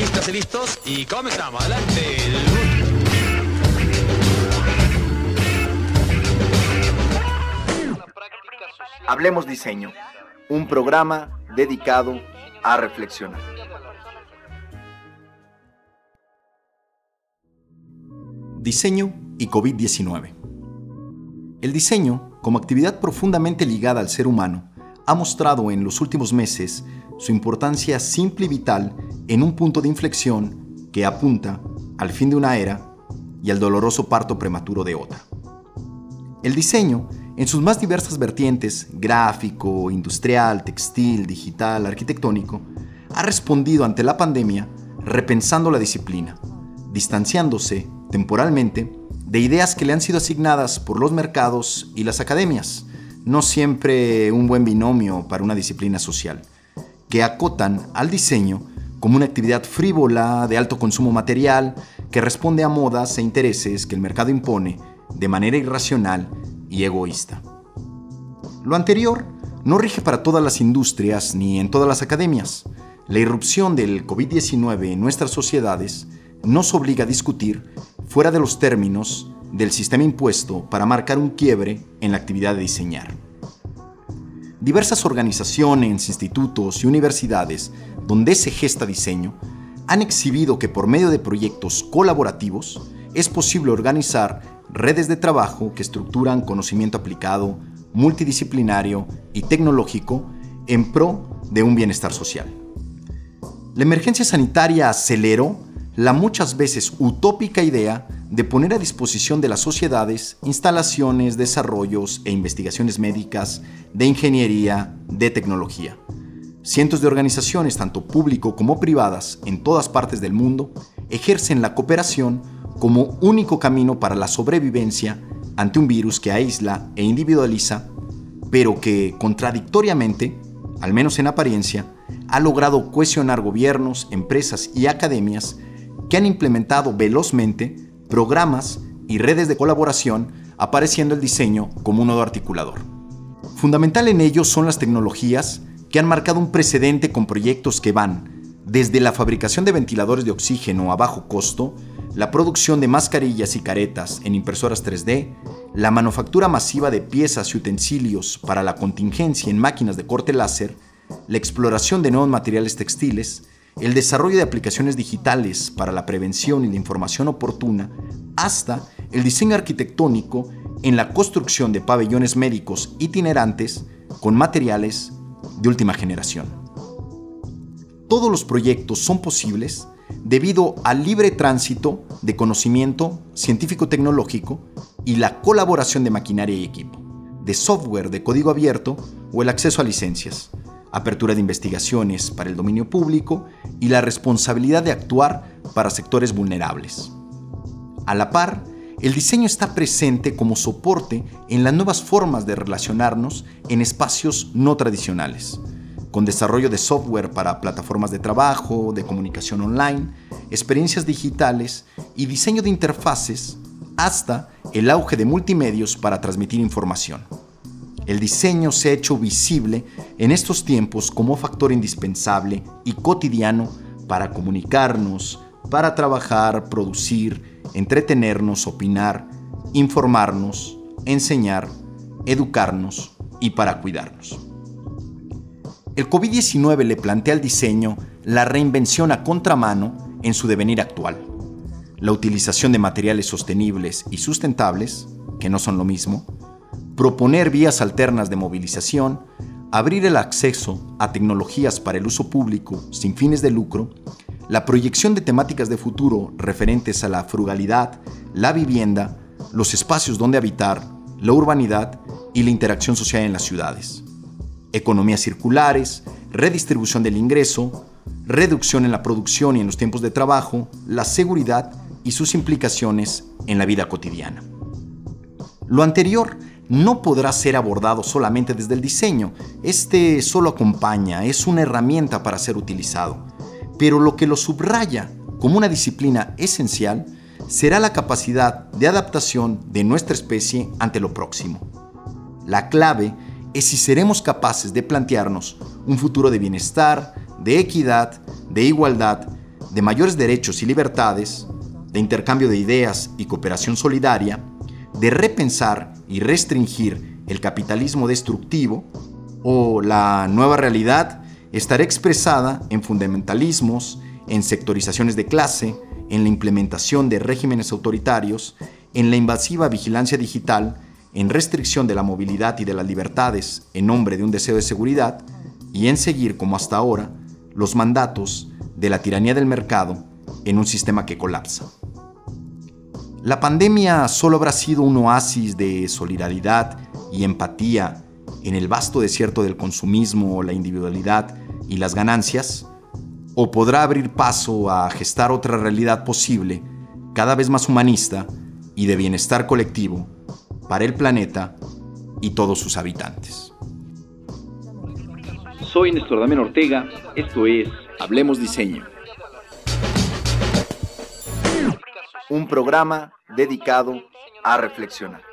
Listos y listos y comenzamos. Adelante. Hablemos Diseño, un programa dedicado a reflexionar. Diseño y COVID-19. El diseño, como actividad profundamente ligada al ser humano, ha mostrado en los últimos meses su importancia simple y vital en un punto de inflexión que apunta al fin de una era y al doloroso parto prematuro de otra. El diseño, en sus más diversas vertientes, gráfico, industrial, textil, digital, arquitectónico, ha respondido ante la pandemia repensando la disciplina, distanciándose temporalmente de ideas que le han sido asignadas por los mercados y las academias, no siempre un buen binomio para una disciplina social, que acotan al diseño como una actividad frívola de alto consumo material que responde a modas e intereses que el mercado impone de manera irracional y egoísta. Lo anterior no rige para todas las industrias ni en todas las academias. La irrupción del COVID-19 en nuestras sociedades nos obliga a discutir fuera de los términos del sistema impuesto para marcar un quiebre en la actividad de diseñar. Diversas organizaciones, institutos y universidades donde se gesta diseño han exhibido que por medio de proyectos colaborativos es posible organizar redes de trabajo que estructuran conocimiento aplicado, multidisciplinario y tecnológico en pro de un bienestar social. La emergencia sanitaria aceleró la muchas veces utópica idea de poner a disposición de las sociedades instalaciones, desarrollos e investigaciones médicas, de ingeniería, de tecnología. Cientos de organizaciones, tanto público como privadas, en todas partes del mundo, ejercen la cooperación como único camino para la sobrevivencia ante un virus que aísla e individualiza, pero que, contradictoriamente, al menos en apariencia, ha logrado cohesionar gobiernos, empresas y academias que han implementado velozmente programas y redes de colaboración, apareciendo el diseño como un nodo articulador. Fundamental en ello son las tecnologías que han marcado un precedente con proyectos que van desde la fabricación de ventiladores de oxígeno a bajo costo, la producción de mascarillas y caretas en impresoras 3D, la manufactura masiva de piezas y utensilios para la contingencia en máquinas de corte láser, la exploración de nuevos materiales textiles, el desarrollo de aplicaciones digitales para la prevención y la información oportuna, hasta el diseño arquitectónico en la construcción de pabellones médicos itinerantes con materiales de última generación. Todos los proyectos son posibles debido al libre tránsito de conocimiento científico-tecnológico y la colaboración de maquinaria y equipo, de software de código abierto o el acceso a licencias, apertura de investigaciones para el dominio público y la responsabilidad de actuar para sectores vulnerables. A la par, el diseño está presente como soporte en las nuevas formas de relacionarnos en espacios no tradicionales, con desarrollo de software para plataformas de trabajo, de comunicación online, experiencias digitales y diseño de interfaces, hasta el auge de multimedios para transmitir información. El diseño se ha hecho visible en estos tiempos como factor indispensable y cotidiano para comunicarnos, para trabajar, producir, entretenernos, opinar, informarnos, enseñar, educarnos y para cuidarnos. El COVID-19 le plantea al diseño la reinvención a contramano en su devenir actual. La utilización de materiales sostenibles y sustentables, que no son lo mismo, proponer vías alternas de movilización, abrir el acceso a tecnologías para el uso público sin fines de lucro, la proyección de temáticas de futuro referentes a la frugalidad, la vivienda, los espacios donde habitar, la urbanidad y la interacción social en las ciudades. Economías circulares, redistribución del ingreso, reducción en la producción y en los tiempos de trabajo, la seguridad y sus implicaciones en la vida cotidiana. Lo anterior no podrá ser abordado solamente desde el diseño. Este solo acompaña, es una herramienta para ser utilizado. Pero lo que lo subraya como una disciplina esencial será la capacidad de adaptación de nuestra especie ante lo próximo. La clave es si seremos capaces de plantearnos un futuro de bienestar, de equidad, de igualdad, de mayores derechos y libertades, de intercambio de ideas y cooperación solidaria, de repensar y restringir el capitalismo destructivo, o la nueva realidad estará expresada en fundamentalismos, en sectorizaciones de clase, en la implementación de regímenes autoritarios, en la invasiva vigilancia digital, en restricción de la movilidad y de las libertades en nombre de un deseo de seguridad, y en seguir, como hasta ahora, los mandatos de la tiranía del mercado en un sistema que colapsa. La pandemia solo habrá sido un oasis de solidaridad y empatía en el vasto desierto del consumismo, la individualidad y las ganancias, o podrá abrir paso a gestar otra realidad posible, cada vez más humanista y de bienestar colectivo para el planeta y todos sus habitantes. Soy Néstor Damián Ortega, esto es Hablemos Diseño. Un programa dedicado a reflexionar.